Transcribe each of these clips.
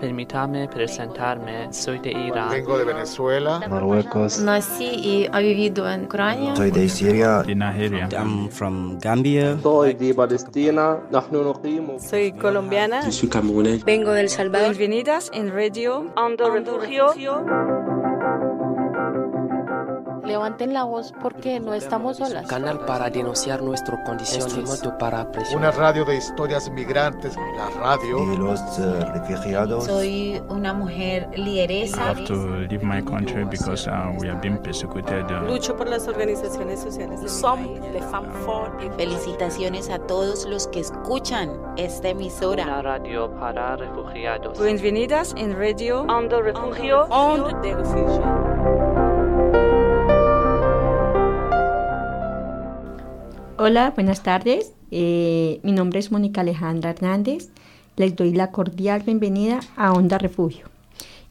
Permítame presentarme, soy de Irán. Vengo de Venezuela. Marruecos. Nací y he vivido en Ucrania. Soy de Siria. De Nigeria. I'm from Gambia. Soy de Palestina. Soy colombiana. Yo soy camerunés. Vengo del Salvador. Bienvenidas en Radio Ando Refugio. Levanten la voz porque no estamos solas. Canal para denunciar nuestras condiciones. Instrumento para presionar. Una radio de historias migrantes. La radio. De los uh, refugiados. Soy una mujer lideresa. I have to leave my country because uh, we have been persecuted. Uh, Lucho por las organizaciones sociales. Somos de Famfort. Felicitaciones a todos los que escuchan esta emisora. Una radio para refugiados. Bienvenidas en Radio Ando Refugio. Ando de Refugio. Hola, buenas tardes. Eh, mi nombre es Mónica Alejandra Hernández. Les doy la cordial bienvenida a Onda Refugio.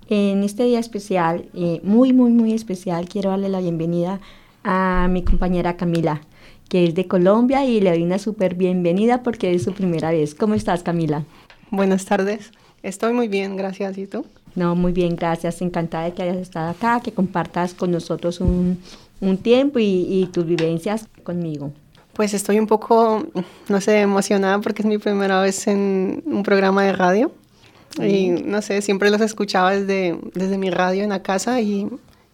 En este día especial, eh, muy, muy, muy especial, quiero darle la bienvenida a mi compañera Camila, que es de Colombia y le doy una súper bienvenida porque es su primera vez. ¿Cómo estás, Camila? Buenas tardes. Estoy muy bien, gracias. ¿Y tú? No, muy bien, gracias. Encantada de que hayas estado acá, que compartas con nosotros un, un tiempo y, y tus vivencias conmigo. Pues estoy un poco, no sé, emocionada porque es mi primera vez en un programa de radio. Y no sé, siempre los escuchaba desde, desde mi radio en la casa y,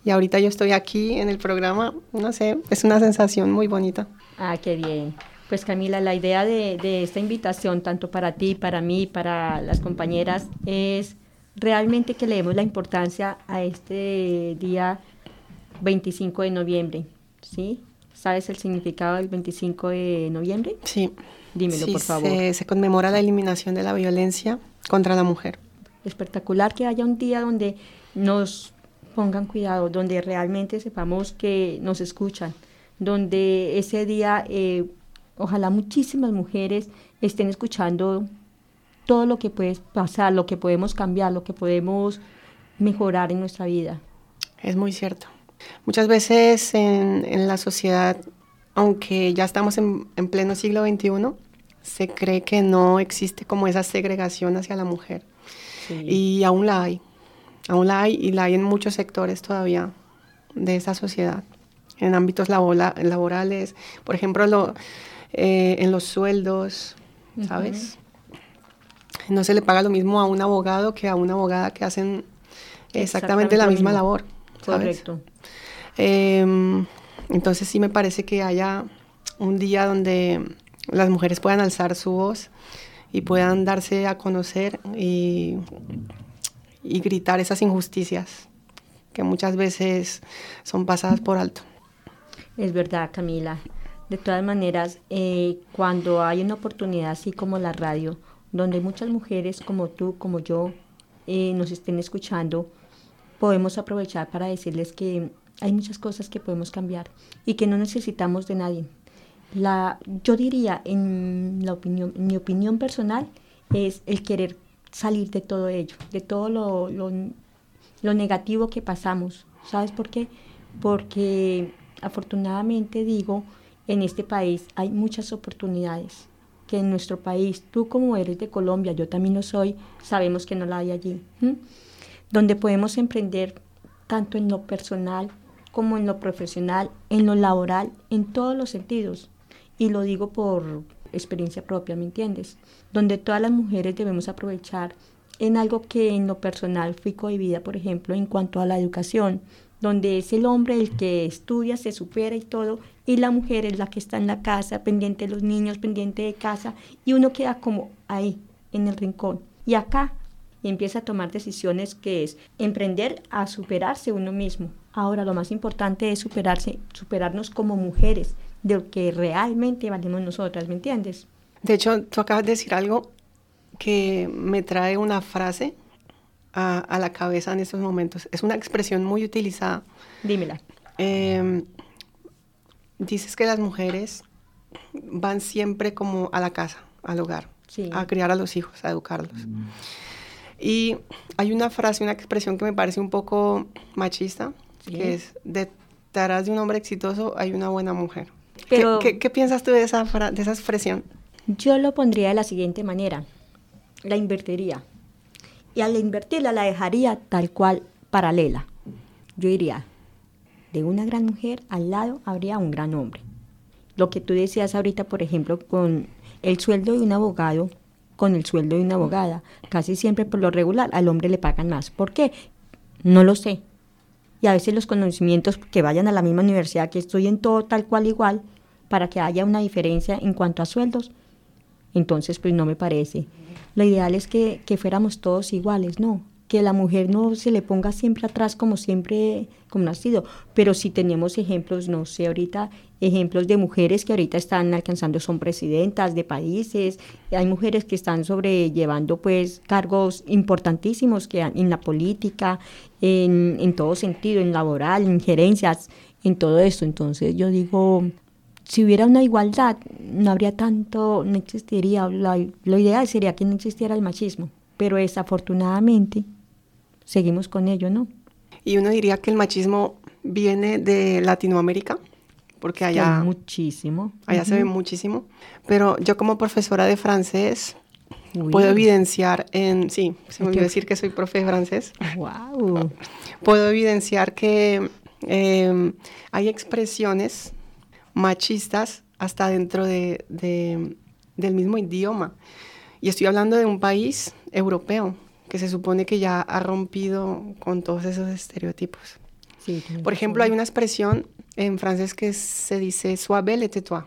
y ahorita yo estoy aquí en el programa. No sé, es una sensación muy bonita. Ah, qué bien. Pues Camila, la idea de, de esta invitación, tanto para ti, para mí, para las compañeras, es realmente que le demos la importancia a este día 25 de noviembre, ¿sí? ¿Sabes el significado del 25 de noviembre? Sí. Dímelo, sí, por favor. Se, se, conmemora la eliminación de la violencia contra la mujer. Espectacular que haya un día donde nos pongan cuidado, donde realmente sepamos que nos escuchan, donde ese día, eh, ojalá muchísimas mujeres estén escuchando todo lo que puede pasar, lo que podemos cambiar, lo que podemos mejorar en nuestra vida. Es muy cierto. Muchas veces en, en, la sociedad, aunque ya estamos en, en, pleno siglo XXI, se cree que no existe como esa segregación hacia la mujer. Sí. Y aún la hay, aún la hay y la hay en muchos sectores todavía de esa sociedad, en ámbitos labora, laborales, por ejemplo, lo, eh, en los sueldos, ¿sabes? Uh -huh. No se le paga lo mismo a un abogado que a una abogada que hacen exactamente, exactamente la misma labor. ¿Sabes? Correcto. Eh, entonces sí me parece que haya un día donde las mujeres puedan alzar su voz y puedan darse a conocer y, y gritar esas injusticias que muchas veces son pasadas por alto. Es verdad, Camila. De todas maneras, eh, cuando hay una oportunidad así como la radio, donde muchas mujeres como tú, como yo, eh, nos estén escuchando, podemos aprovechar para decirles que hay muchas cosas que podemos cambiar y que no necesitamos de nadie. La, yo diría, en, la opinión, mi opinión personal, es el querer salir de todo ello, de todo lo, lo, lo negativo que pasamos. ¿Sabes por qué? Porque afortunadamente digo, en este país hay muchas oportunidades que en nuestro país, tú como eres de Colombia, yo también lo soy, sabemos que no la hay allí. ¿Mm? Donde podemos emprender tanto en lo personal como en lo profesional, en lo laboral, en todos los sentidos. Y lo digo por experiencia propia, ¿me entiendes? Donde todas las mujeres debemos aprovechar en algo que en lo personal fui cohibida, por ejemplo, en cuanto a la educación, donde es el hombre el que estudia, se supera y todo, y la mujer es la que está en la casa, pendiente de los niños, pendiente de casa, y uno queda como ahí, en el rincón. Y acá y empieza a tomar decisiones que es emprender a superarse uno mismo. Ahora lo más importante es superarse, superarnos como mujeres, de lo que realmente valemos nosotras, ¿me entiendes? De hecho, tú acabas de decir algo que me trae una frase a, a la cabeza en estos momentos. Es una expresión muy utilizada. Dímela. Eh, dices que las mujeres van siempre como a la casa, al hogar, sí. a criar a los hijos, a educarlos. Mm. Y hay una frase, una expresión que me parece un poco machista, sí. que es, detrás de un hombre exitoso hay una buena mujer. pero... ¿Qué, qué, piensas tú de esa, de esa expresión? Yo lo pondría de la siguiente manera. La invertiría. Y al invertirla la dejaría tal cual paralela. Yo diría, de una gran mujer al lado habría un gran hombre. Lo que tú decías ahorita, por ejemplo, con el sueldo de un abogado, con el sueldo de una abogada, casi siempre por lo regular al hombre le pagan más. ¿Por qué? No lo sé. Y a veces los conocimientos que vayan a la misma universidad, que estoy en todo tal cual igual, para que haya una diferencia en cuanto a sueldos, entonces pues no me parece. Lo ideal es que, que fuéramos todos iguales, ¿no? Que la mujer no se le ponga siempre atrás como siempre, como ha sido, pero si tenemos ejemplos, no sé, ahorita ejemplos de mujeres que ahorita están alcanzando, son presidentas de países, hay mujeres que están sobrellevando pues cargos importantísimos que en la política, en, en todo sentido, en laboral, en gerencias, en todo esto, entonces yo digo, si hubiera una igualdad, no habría tanto, no existiría, lo ideal sería que no existiera el machismo, pero desafortunadamente seguimos con ello, ¿no? Y uno diría que el machismo viene de Latinoamérica, porque allá... muchísimo. Allá se ve muchísimo. Pero yo como profesora de francés puedo evidenciar en... Sí, se me olvidó decir que soy profe de francés. ¡Wow! Puedo evidenciar que em, hay expresiones machistas hasta dentro de, del mismo idioma. Y estoy hablando de un país europeo que se supone que ya ha rompido con todos esos estereotipos. Por ejemplo, hay una expresión en francés que se dice suave le toi.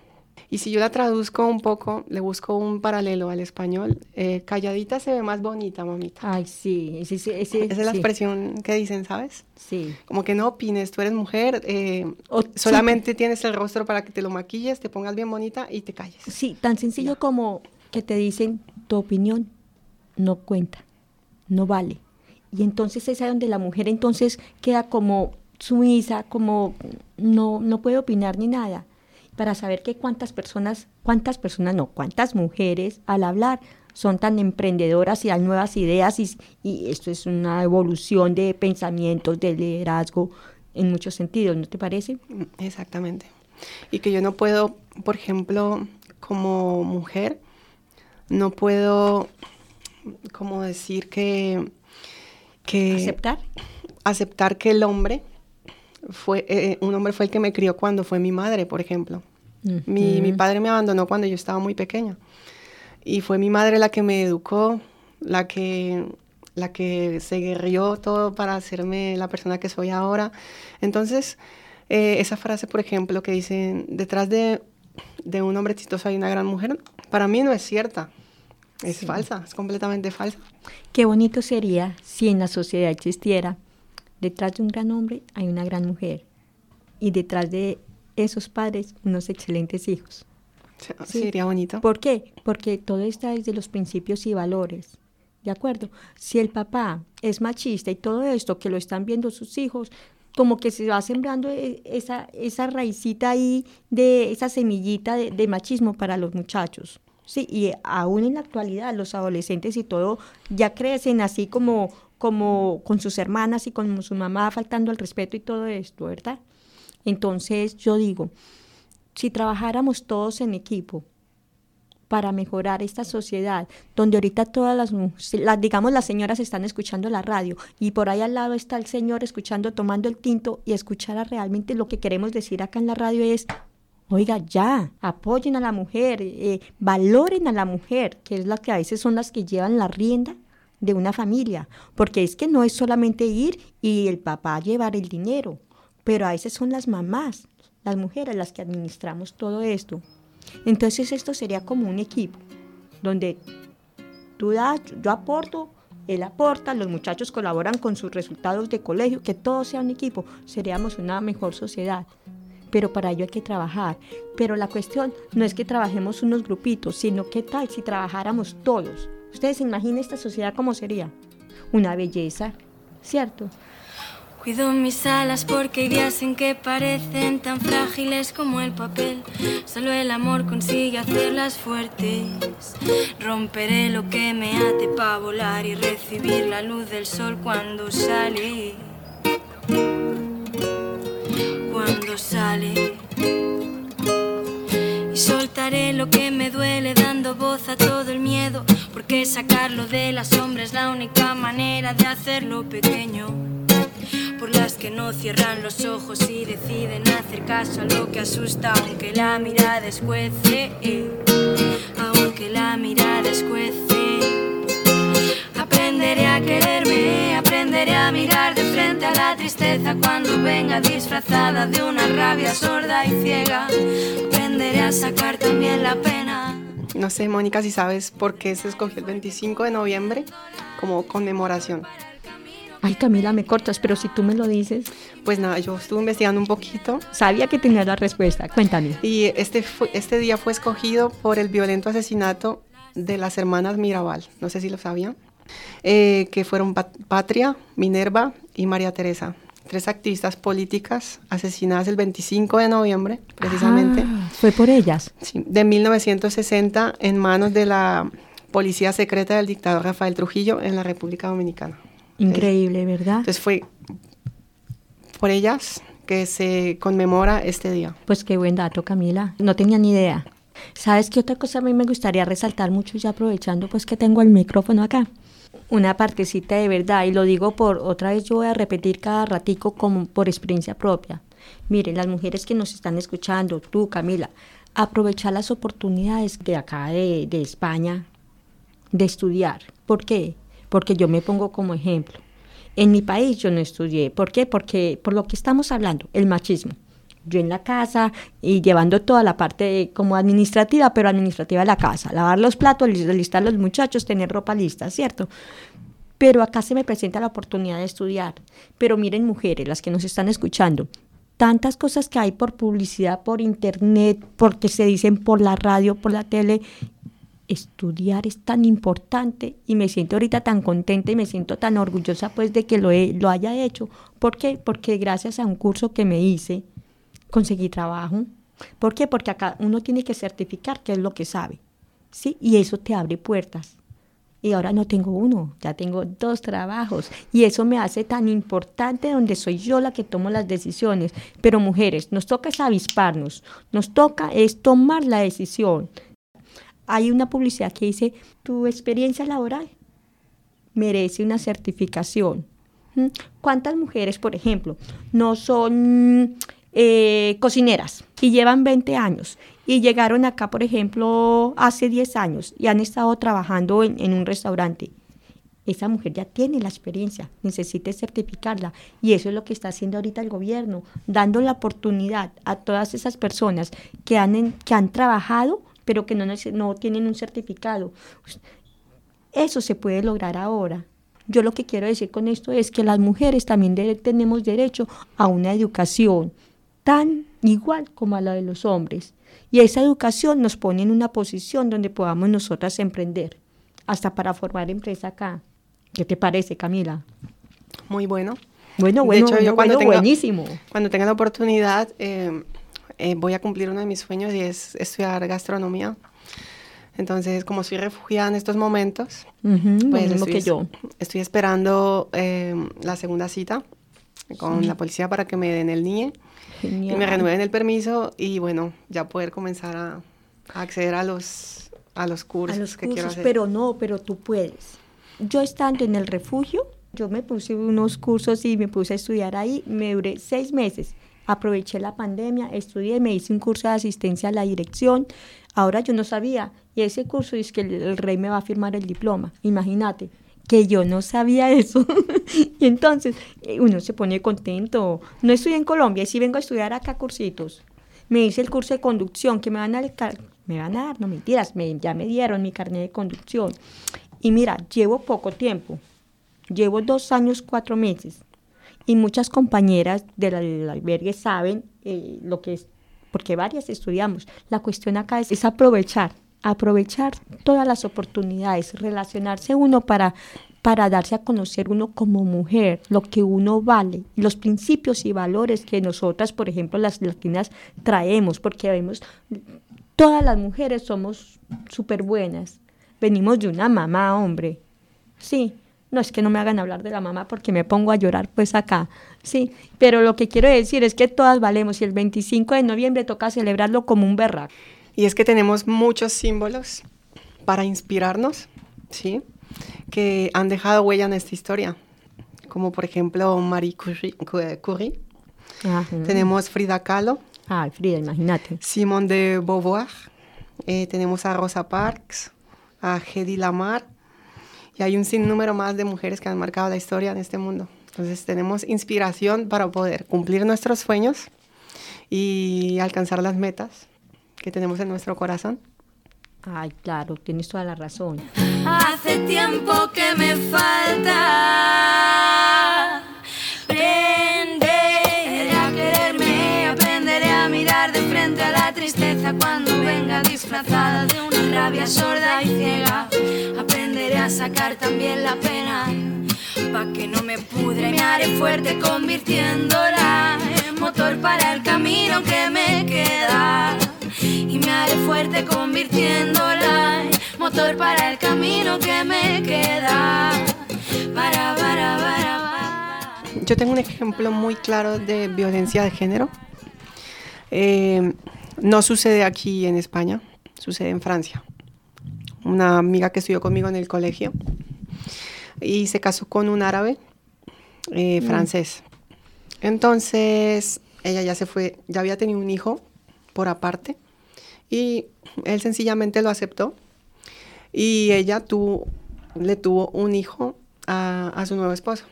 Y si yo la traduzco un poco, le busco un paralelo al español, eh, calladita se ve más bonita, mamita. Ay, sí, sí, sí, Esa es la expresión que dicen, ¿sabes? Sí. Como que no opines, tú eres mujer, eh, solamente tienes el rostro para que te lo maquilles, te pongas bien bonita y te calles. Sí, tan sencillo como que te dicen, tu opinión no cuenta no vale. Y entonces es ahí donde la mujer entonces queda como sumisa, como no, no puede opinar ni nada. Para saber que cuántas personas, cuántas personas no, cuántas mujeres al hablar son tan emprendedoras y dan nuevas ideas y, y esto es una evolución de pensamientos, de liderazgo en muchos sentidos, ¿no te parece? Exactamente. Y que yo no puedo, por ejemplo, como mujer, no puedo como decir que, que... ¿Aceptar? Aceptar que el hombre fue, eh, un hombre fue el que me crió cuando fue mi madre, por ejemplo. mi, mi, padre me abandonó cuando yo estaba muy pequeña. Y fue mi madre la que me educó, la que, la que se guerrió todo para hacerme la persona que soy ahora. Entonces, eh, esa frase, por ejemplo, que dicen, detrás de, de un hombre exitoso hay una gran mujer, para mí no es cierta. Es falsa, es completamente falsa. Qué bonito sería si en la sociedad existiera, detrás de un gran hombre hay una gran mujer y detrás de esos padres unos excelentes hijos. Sería bonito. ¿Por qué? Porque todo está desde los principios y valores. ¿De acuerdo? Si el papá es machista y todo esto que lo están viendo sus hijos, como que se va sembrando e, esa, esa raicita ahí de esa semillita de machismo para los muchachos. Sí, y aún en la actualidad los adolescentes y todo ya crecen así como, como con sus hermanas y con su mamá faltando el respeto y todo esto, ¿verdad? Entonces yo digo, si trabajáramos todos en equipo para mejorar esta sociedad, donde ahorita todas las, las, digamos, las señoras están escuchando la radio y por ahí al lado está el señor escuchando, tomando el tinto y escuchara realmente lo que queremos decir acá en la radio es, Oiga, ya, apoyen a la mujer, eh, valoren a la mujer, que es la que a veces son las que llevan la rienda de una familia, porque es que no es solamente ir y el papá llevar el dinero, pero a veces son las mamás, las mujeres las que administramos todo esto. Entonces esto sería como un equipo, donde tú das, yo aporto, él aporta, los muchachos colaboran con sus resultados de colegio, que todo sea un equipo, seríamos una mejor sociedad pero para ello hay que trabajar. Pero la cuestión no es que trabajemos unos grupitos, sino qué tal si trabajáramos todos. Ustedes imaginen esta sociedad cómo sería. Una belleza, ¿cierto? Cuido mis alas porque hay días en que parecen tan frágiles como el papel. Solo el amor consigue hacerlas fuertes. Romperé lo que me ate para volar y recibir la luz del sol cuando sale sale. Expresaré lo que me duele dando voz a todo el miedo, porque sacarlo de la sombra es la única manera de hacerlo pequeño. Por las que no cierran los ojos y deciden hacer caso a lo que asusta, aunque la mirada escuece, aunque la mirada escuece. Aprenderé a quererme, aprenderé a mirar de frente a la tristeza cuando venga disfrazada de una rabia sorda y ciega. Aprenderé a sacar también la pena. No sé, Mónica, si sabes por qué se escogió el 25 de noviembre como conmemoración. Ay, Camila, me cortas, pero si tú me lo dices. Pues nada, yo estuve investigando un poquito. Sabía que tenía la respuesta, cuéntame. Y este, este día fue escogido por el violento asesinato de las hermanas Mirabal, no sé si lo sabían, eh, que fueron Patria, Minerva y María Teresa, tres activistas políticas asesinadas el 25 de noviembre, precisamente. Ah, ¿Fue por ellas? Sí, de 1960 en manos de la policía secreta del dictador Rafael Trujillo en la República Dominicana. Increíble, ¿verdad? Entonces fue por ellas que se conmemora este día. Pues qué buen dato, Camila. No tenía ni idea. ¿Sabes qué otra cosa a mí me gustaría resaltar mucho ya aprovechando pues que tengo el micrófono acá? Una partecita de verdad y lo digo por otra vez yo voy a repetir cada ratico como por experiencia propia. Miren, las mujeres que nos están escuchando, tú Camila, aprovechar las oportunidades de acá de, de España de estudiar. ¿Por qué? porque yo me pongo como ejemplo. En mi país yo no estudié. ¿Por qué? Porque por lo que estamos hablando, el machismo. Yo en la casa y llevando toda la parte como administrativa, pero administrativa de la casa, lavar los platos, listar los muchachos, tener ropa lista, ¿cierto? Pero acá se me presenta la oportunidad de estudiar. Pero miren mujeres, las que nos están escuchando, tantas cosas que hay por publicidad, por internet, porque se dicen por la radio, por la tele, estudiar es tan importante y me siento ahorita tan contenta y me siento tan orgullosa pues de que lo, lo haya hecho. ¿Por qué? Porque gracias a un curso que me hice conseguí trabajo. ¿Por qué? Porque acá uno tiene que certificar qué es lo que sabe. ¿sí? Y eso te abre puertas. Y ahora no tengo uno, ya tengo dos trabajos. Y eso me hace tan importante donde soy yo la que tomo las decisiones. Pero mujeres, nos toca es avisparnos, nos toca es tomar la decisión hay una publicidad que dice, tu experiencia laboral merece una certificación. ¿Mm? ¿Cuántas mujeres, por ejemplo, no son eh, cocineras y llevan 20 años y llegaron acá, por ejemplo, hace 10 años y han estado trabajando en, en un restaurante? esa mujer ya tiene la experiencia, necesita certificarla. Y eso es lo que está haciendo ahorita el gobierno, dando la oportunidad a todas esas personas que han, que han trabajado pero que no tienen un certificado. Eso se puede lograr ahora. Yo lo que quiero decir con esto es que las mujeres también tenemos derecho a una educación tan igual como a la de los hombres. Y esa educación nos pone en una posición donde podamos nosotras emprender, hasta para formar empresa acá. ¿Qué te parece, Camila? Muy bueno. Bueno, bueno, de hecho, yo cuando tenga, buenísimo. Cuando tenga la oportunidad, eh, eh, voy a cumplir uno de mis sueños y es estudiar gastronomía. Entonces, como soy refugiada en estos momentos, pues estoy, que yo. estoy esperando eh, la segunda cita con la policía para que me den el NIE y me renueven el permiso y bueno, ya poder comenzar a, acceder a los, a los cursos que quiero hacer. Pero no, pero tú puedes. Yo estando en el refugio, yo me puse unos cursos y me puse a estudiar ahí, me duré seis meses aproveché la pandemia, estudié, me hice un curso de asistencia a la dirección. Ahora yo no sabía, y ese curso es que el, rey me va a firmar el diploma. Imagínate que yo no sabía eso. y entonces eh, uno se pone contento. No estoy en Colombia, y sí vengo a estudiar acá cursitos. Me hice el curso de conducción que me van a me van a dar, no mentiras, me, ya me dieron mi carnet de conducción. Y mira, llevo poco tiempo, llevo dos años, cuatro meses y muchas compañeras del, albergue saben eh, lo que es, porque varias estudiamos. La cuestión acá es, aprovechar, aprovechar todas las oportunidades, relacionarse uno para para darse a conocer uno como mujer, lo que uno vale, los principios y valores que nosotras, por ejemplo, las latinas traemos, porque vemos, todas las mujeres somos súper buenas, venimos de una mamá, hombre, sí, no es que no me hagan hablar de la mamá porque me pongo a llorar pues acá, sí, pero lo que quiero decir es que todas valemos y el 25 de noviembre toca celebrarlo como un berraco. Y es que tenemos muchos símbolos para inspirarnos, ¿sí? Que han dejado huella en esta historia, como por ejemplo Marie Curie. Curie. Tenemos Frida Kahlo. Ah, Frida, imagínate. Simone de Beauvoir. Eh, tenemos a Rosa Parks, a Hedy Lamar. Y hay un sinnúmero más de mujeres que han marcado la historia en este mundo. Entonces tenemos inspiración para poder cumplir nuestros sueños y alcanzar las metas que tenemos en nuestro corazón. Ay, claro, tienes toda la razón. Hace tiempo que me falta aprender a quererme, aprenderé a mirar de frente a la tristeza cuando venga disfrazada de una rabia sorda y ciega. Aprenderé a sacar también la pena, pa' que no me pudre, me haré fuerte convirtiéndola en motor para el camino que me queda y me haré fuerte convirtiéndola en motor para el camino que me queda. Para, para, para, Yo tengo un ejemplo muy claro de violencia de género. Eh, no sucede aquí en España, sucede en Francia. Una amiga que estudió conmigo en el colegio y se casó con un árabe eh, mm. francés. Entonces, ella ya se fue, ya había tenido un hijo por aparte y él sencillamente lo aceptó y ella le tuvo un hijo a, su nuevo esposo.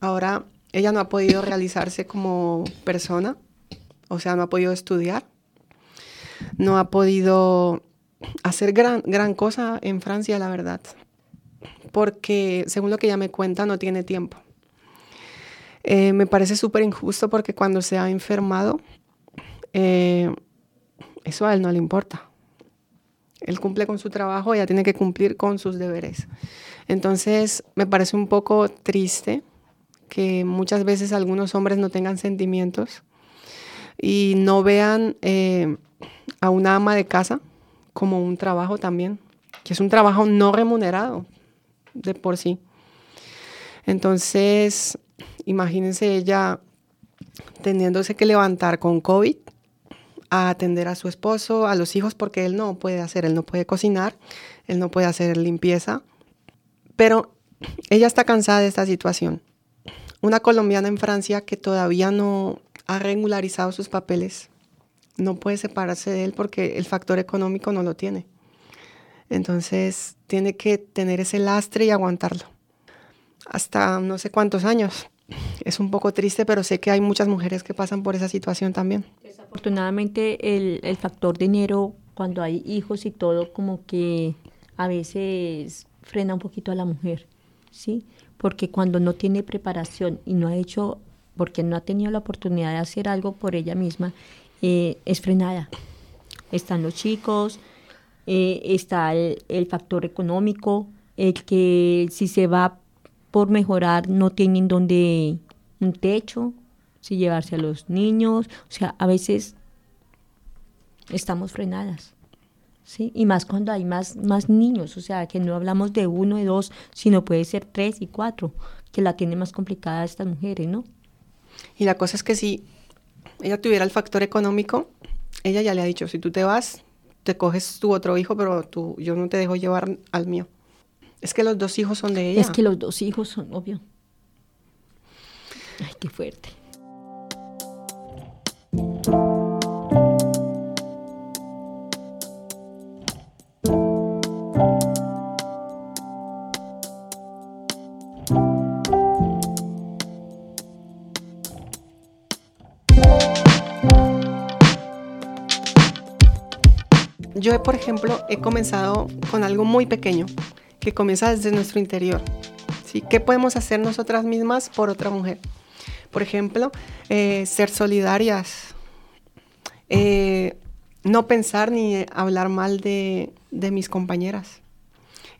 Ahora ella no ha podido realizarse como persona, o sea, no ha podido estudiar, no ha podido hacer gran, gran cosa en Francia, la verdad, porque según lo que ella me cuenta, no tiene tiempo. Eh, me parece súper injusto porque cuando se ha enfermado, eh, eso a él no le importa. Él cumple con su trabajo, ella tiene que cumplir con sus deberes. Entonces, me parece un poco triste que muchas veces algunos hombres no tengan sentimientos y no vean eh, a una ama de casa como un trabajo también, que es un trabajo no remunerado de por sí. Entonces, imagínense ella teniéndose que levantar con COVID a atender a su esposo, a los hijos, porque él no puede hacer, él no puede cocinar, él no puede hacer limpieza. Pero ella está cansada de esta situación. Una colombiana en Francia que todavía no ha regularizado sus papeles, no puede separarse de él porque el factor económico no lo tiene. Entonces tiene que tener ese lastre y aguantarlo. Hasta no sé cuántos años. Es un poco triste, pero sé que hay muchas mujeres que pasan por esa situación también. Desafortunadamente el, el factor dinero, cuando hay hijos y todo, como que a veces frena un poquito a la mujer, ¿sí? Porque cuando no tiene preparación y no ha hecho, porque no ha tenido la oportunidad de hacer algo por ella misma, eh, es frenada. Están los chicos, eh, está el, el, factor económico, el que si se va por mejorar no tienen donde un techo, si llevarse a los niños, o sea, a veces estamos frenadas. ¿Sí? Y más cuando hay más, más niños, o sea, que no hablamos de uno, de dos, sino puede ser tres y cuatro, que la tiene más complicada estas mujeres, ¿no? Y la cosa es que si ella tuviera el factor económico, ella ya le ha dicho, si tú te vas, te coges tu otro hijo, pero tú, yo no te dejo llevar al mío. Es que los dos hijos son de ella. Es que los dos hijos son, obvio. Ay, qué fuerte. Yo, por ejemplo, he comenzado con algo muy pequeño, que comienza desde nuestro interior. ¿sí? ¿Qué podemos hacer nosotras mismas por otra mujer? Por ejemplo, eh, ser solidarias, eh, no pensar ni hablar mal de, de mis compañeras.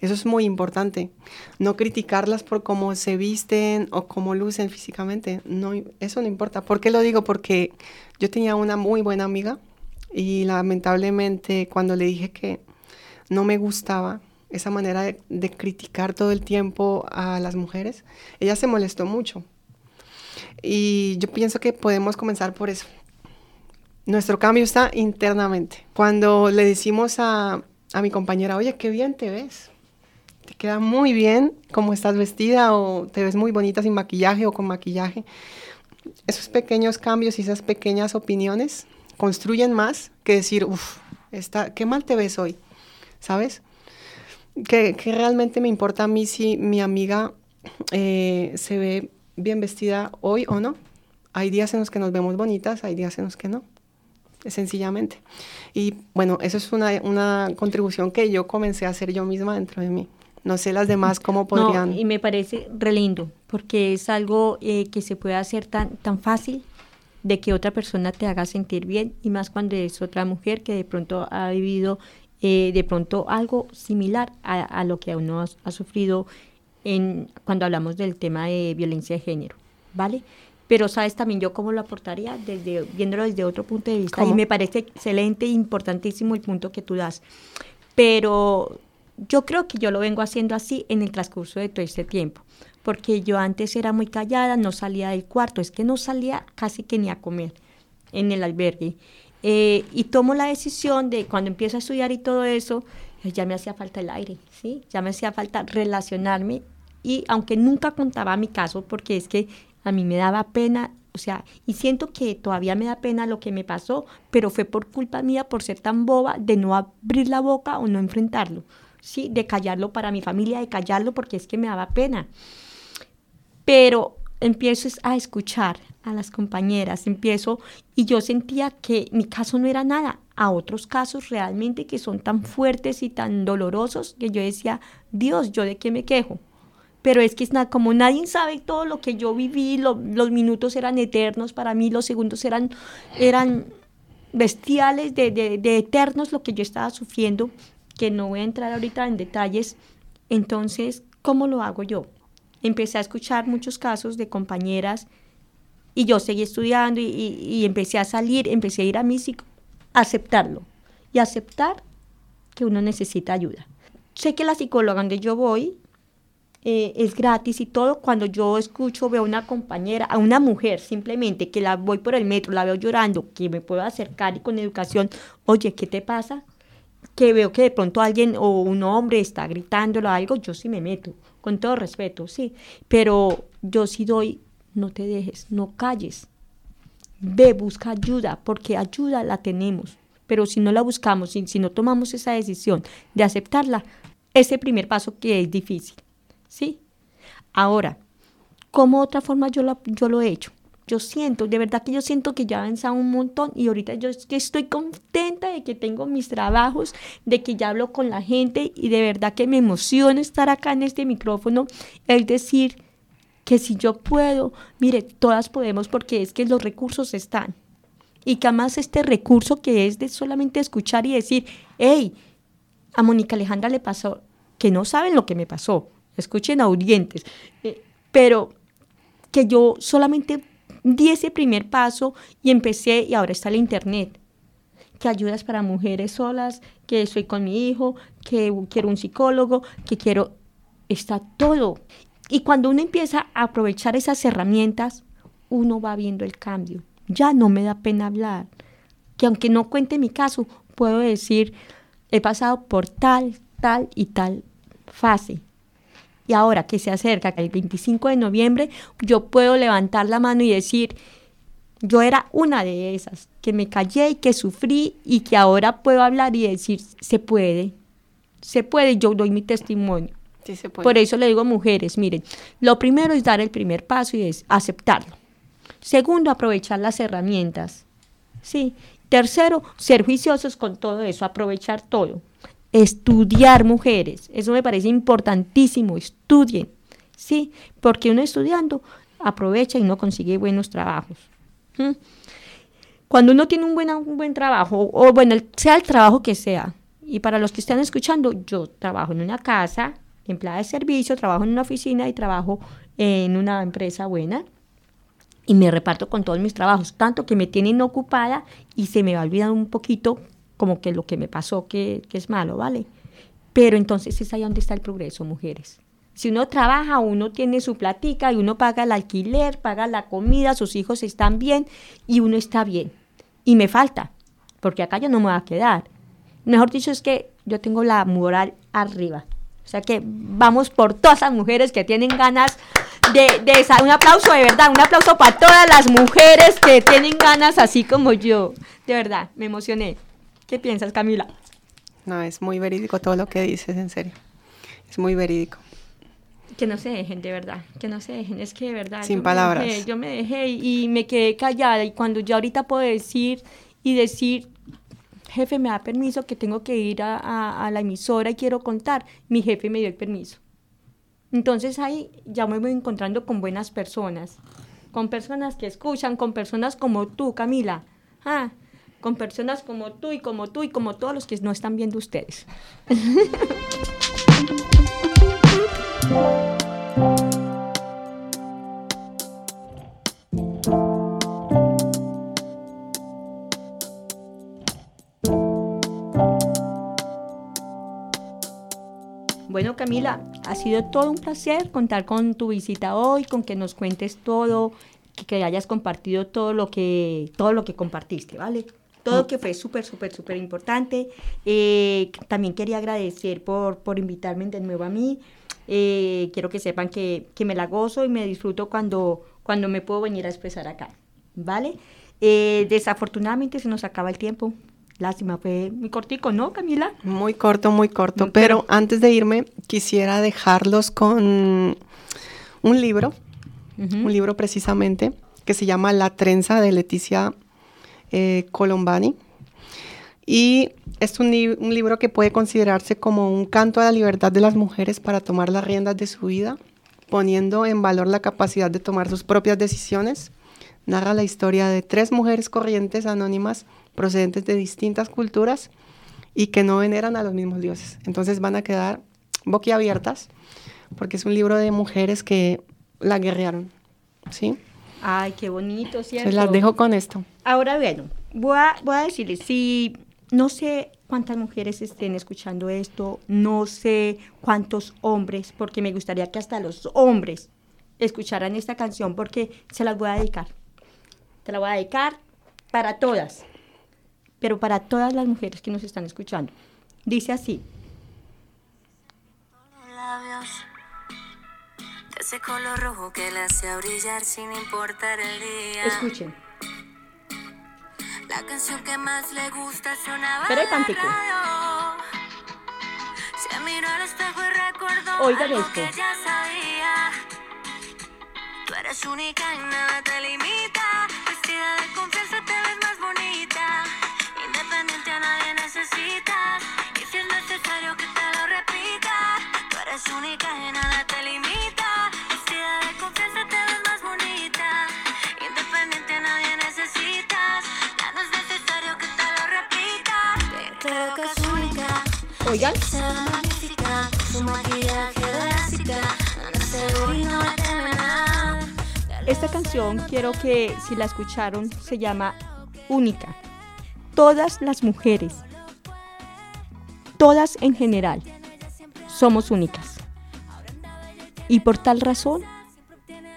Eso es muy importante. No criticarlas por cómo se visten o cómo lucen físicamente. No, eso no importa. ¿Por qué lo digo? Porque yo tenía una muy buena amiga y lamentablemente cuando le dije que no me gustaba esa manera de, criticar todo el tiempo a las mujeres, ella se molestó mucho. Y yo pienso que podemos comenzar por eso. Nuestro cambio está internamente. Cuando le decimos a, a mi compañera, oye, qué bien te ves, te queda muy bien cómo estás vestida o te ves muy bonita sin maquillaje o con maquillaje. Esos pequeños cambios y esas pequeñas opiniones construyen más que decir, uff, qué mal te ves hoy, ¿sabes? Que, que, realmente me importa a mí si mi amiga eh, se ve bien vestida hoy o no. Hay días en los que nos vemos bonitas, hay días en los que no, sencillamente. Y bueno, eso es una, una contribución que yo comencé a hacer yo misma dentro de mí. No sé las demás cómo podrían. y me parece re lindo, porque es algo eh, que se puede hacer tan, tan fácil de que otra persona te haga sentir bien, y más cuando es otra mujer que de pronto ha vivido eh, de pronto algo similar a, lo que uno ha, sufrido en, cuando hablamos del tema de violencia de género, ¿vale? Pero sabes también yo cómo lo aportaría desde viéndolo desde otro punto de vista y me parece excelente e importantísimo el punto que tú das. Pero yo creo que yo lo vengo haciendo así en el transcurso de todo este tiempo, porque yo antes era muy callada, no salía del cuarto, es que no salía casi que ni a comer en el albergue. Eh, y tomo la decisión de cuando empiezo a estudiar y todo eso, eh, ya me hacía falta el aire, ¿sí? Ya me hacía falta relacionarme y aunque nunca contaba mi caso, porque es que a mí me daba pena, o sea, y siento que todavía me da pena lo que me pasó, pero fue por culpa mía, por ser tan boba, de no abrir la boca o no enfrentarlo, ¿sí? De callarlo para mi familia, de callarlo porque es que me daba pena. Pero empiezo a escuchar a las compañeras, empiezo y yo sentía que mi caso no era nada, a otros casos realmente que son tan fuertes y tan dolorosos que yo decía, Dios, ¿yo de qué me quejo? Pero es que es como nadie sabe todo lo que yo viví, los minutos eran eternos para mí, los segundos eran, eran bestiales, de, de eternos lo que yo estaba sufriendo, que no voy a entrar ahorita en detalles. Entonces, ¿cómo lo hago yo? Empecé a escuchar muchos casos de compañeras y yo seguí estudiando y, empecé a salir, empecé a ir a mi aceptarlo y aceptar que uno necesita ayuda. Sé que la psicóloga donde yo voy eh, es gratis y todo. Cuando yo escucho, veo a una compañera, a una mujer simplemente que la voy por el metro, la veo llorando, que me puedo acercar y con educación, oye, ¿qué te pasa? Que veo que de pronto alguien o un hombre está gritándolo algo, yo sí me meto, con todo respeto, sí. Pero yo sí doy no te dejes, no calles. Ve, busca ayuda, porque ayuda la tenemos. Pero si no la buscamos, si, si no tomamos esa decisión de aceptarla, ese primer paso que es difícil. ¿Sí? Ahora, ¿cómo otra forma yo yo lo he hecho? Yo siento, de verdad que yo siento que ya he avanzado un montón y ahorita yo estoy contenta de que tengo mis trabajos, de que ya hablo con la gente y de verdad que me emociona estar acá en este micrófono, es decir, que si yo puedo, mire, todas podemos porque es que los recursos están. Y que además este recurso que es de solamente escuchar y decir, hey, a Mónica Alejandra le pasó, que no saben lo que me pasó, escuchen audientes, eh, pero que yo solamente di ese primer paso y empecé y ahora está el internet que ayudas para mujeres solas, que soy con mi hijo, que quiero un psicólogo, que quiero, está todo. Y cuando uno empieza a aprovechar esas herramientas, uno va viendo el cambio. Ya no me da pena hablar. Que aunque no cuente mi caso, puedo decir, he pasado por tal, tal y tal fase. Y ahora que se acerca el 25 de noviembre, yo puedo levantar la mano y decir, yo era una de esas, que me callé y que sufrí y que ahora puedo hablar y decir, se puede, se puede, yo doy mi testimonio. Por eso le digo a mujeres, miren, lo primero es dar el primer paso y es aceptarlo. Segundo, aprovechar las herramientas. Sí. Tercero, ser juiciosos con todo eso, aprovechar todo. Estudiar mujeres, eso me parece importantísimo, estudien, ¿sí? Porque uno estudiando aprovecha y no consigue buenos trabajos. Cuando uno tiene un buen, un buen trabajo, o bueno, sea el trabajo que sea, y para los que están escuchando, yo trabajo en una casa, empleada de servicio, trabajo en una oficina y trabajo en una empresa buena y me reparto con todos mis trabajos, tanto que me tienen ocupada y se me va olvidando un poquito como que lo que me pasó que, es malo, ¿vale? Pero entonces es ahí donde está el progreso, mujeres. Si uno trabaja, uno tiene su platica y uno paga el alquiler, paga la comida, sus hijos están bien y uno está bien. y me falta, porque acá yo no me voy a quedar. Mejor dicho, es que yo tengo la moral arriba. O sea que vamos por todas las mujeres que tienen ganas de, de un aplauso de verdad, un aplauso para todas las mujeres que tienen ganas así como yo. De verdad, me emocioné. ¿Qué piensas, Camila? No, es muy verídico todo lo que dices, en serio. Es muy verídico. Que no se dejen, de verdad, que no se dejen. Es que de verdad. Sin yo palabras. Me dejé, yo me dejé y me quedé callada. Y cuando yo ahorita puedo decir y decir, jefe, me da permiso que tengo que ir a, a, a la emisora y quiero contar, mi jefe me dio el permiso. Entonces ahí ya me voy encontrando con buenas personas, con personas que escuchan, con personas como tú, Camila. Ah, con personas como tú y como tú y como todos los que no están viendo ustedes. Bueno, Camila, ha sido todo un placer contar con tu visita hoy, con que nos cuentes todo, que, hayas compartido todo lo que, todo lo que compartiste, ¿vale? Todo que fue súper, súper, súper importante. Eh, también quería agradecer por, por invitarme de nuevo a mí. Eh, quiero que sepan que, que, me la gozo y me disfruto cuando, cuando me puedo venir a expresar acá, ¿vale? Eh, desafortunadamente se nos acaba el tiempo. Lástima, fue muy cortico, ¿no, Camila? Muy corto, muy corto. Pero, pero antes de irme, quisiera dejarlos con un libro, uh -huh. un libro precisamente, que se llama La trenza de Leticia eh, Colombani. Y es un, li un, libro que puede considerarse como un canto a la libertad de las mujeres para tomar las riendas de su vida, poniendo en valor la capacidad de tomar sus propias decisiones. Narra la historia de tres mujeres corrientes anónimas procedentes de distintas culturas y que no veneran a los mismos dioses. Entonces van a quedar boquiabiertas porque es un libro de mujeres que la guerrearon. ¿Sí? Ay, qué bonito, ¿cierto? Se las dejo con esto. Ahora, bueno, voy a, voy a decirles, si no sé cuántas mujeres estén escuchando esto, no sé cuántos hombres, porque me gustaría que hasta los hombres escucharan esta canción, porque se las voy a dedicar. Te la voy a dedicar para todas, pero para todas las mujeres que nos están escuchando. Dice así. Ese color rojo que la hace brillar sin importar el día. Escuchen. La canción que más le gusta sonaba Pero el cántico. Se miró al espejo y recordó Oigan algo esto. que ya sabía. Tú eres única y nada te limita. Vestida de confianza te ves más bonita. Independiente a nadie necesitas. Y si es necesario que te lo repita. Tú eres única y nada te limita. Nada. Esta canción quiero que si la escucharon se llama Única. Todas las mujeres, todas en general, somos únicas. Y por tal razón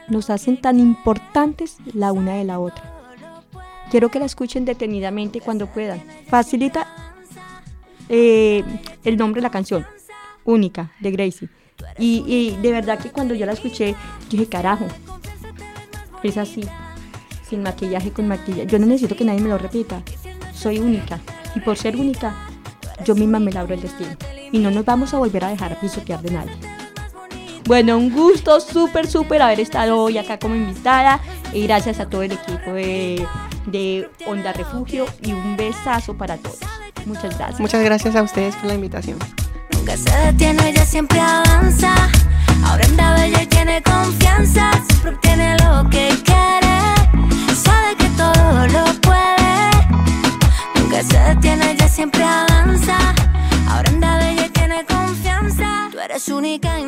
nos hacen tan importantes la una de la otra. Quiero que la escuchen detenidamente cuando puedan. Facilita eh, el nombre de la canción, Única, de Gracie. Y, de verdad que cuando yo la escuché, dije, carajo, es así, sin maquillaje, con maquillaje. Yo no necesito que nadie me lo repita. Soy única. Y por ser única, yo misma me labro el destino. Y no nos vamos a volver a dejar pisotear de nadie. Bueno, un gusto súper, súper haber estado hoy acá como invitada. Y gracias a todo el equipo de, de Onda Refugio. Y un besazo para todos. Muchas gracias. Muchas gracias a ustedes por la invitación. Nunca se detiene, ella siempre avanza. Ahora anda bella y tiene confianza. Siempre obtiene lo que quiere. Sabe que todo lo puede. Nunca se detiene, ella siempre avanza. Ahora anda bella y tiene confianza. Tú eres única y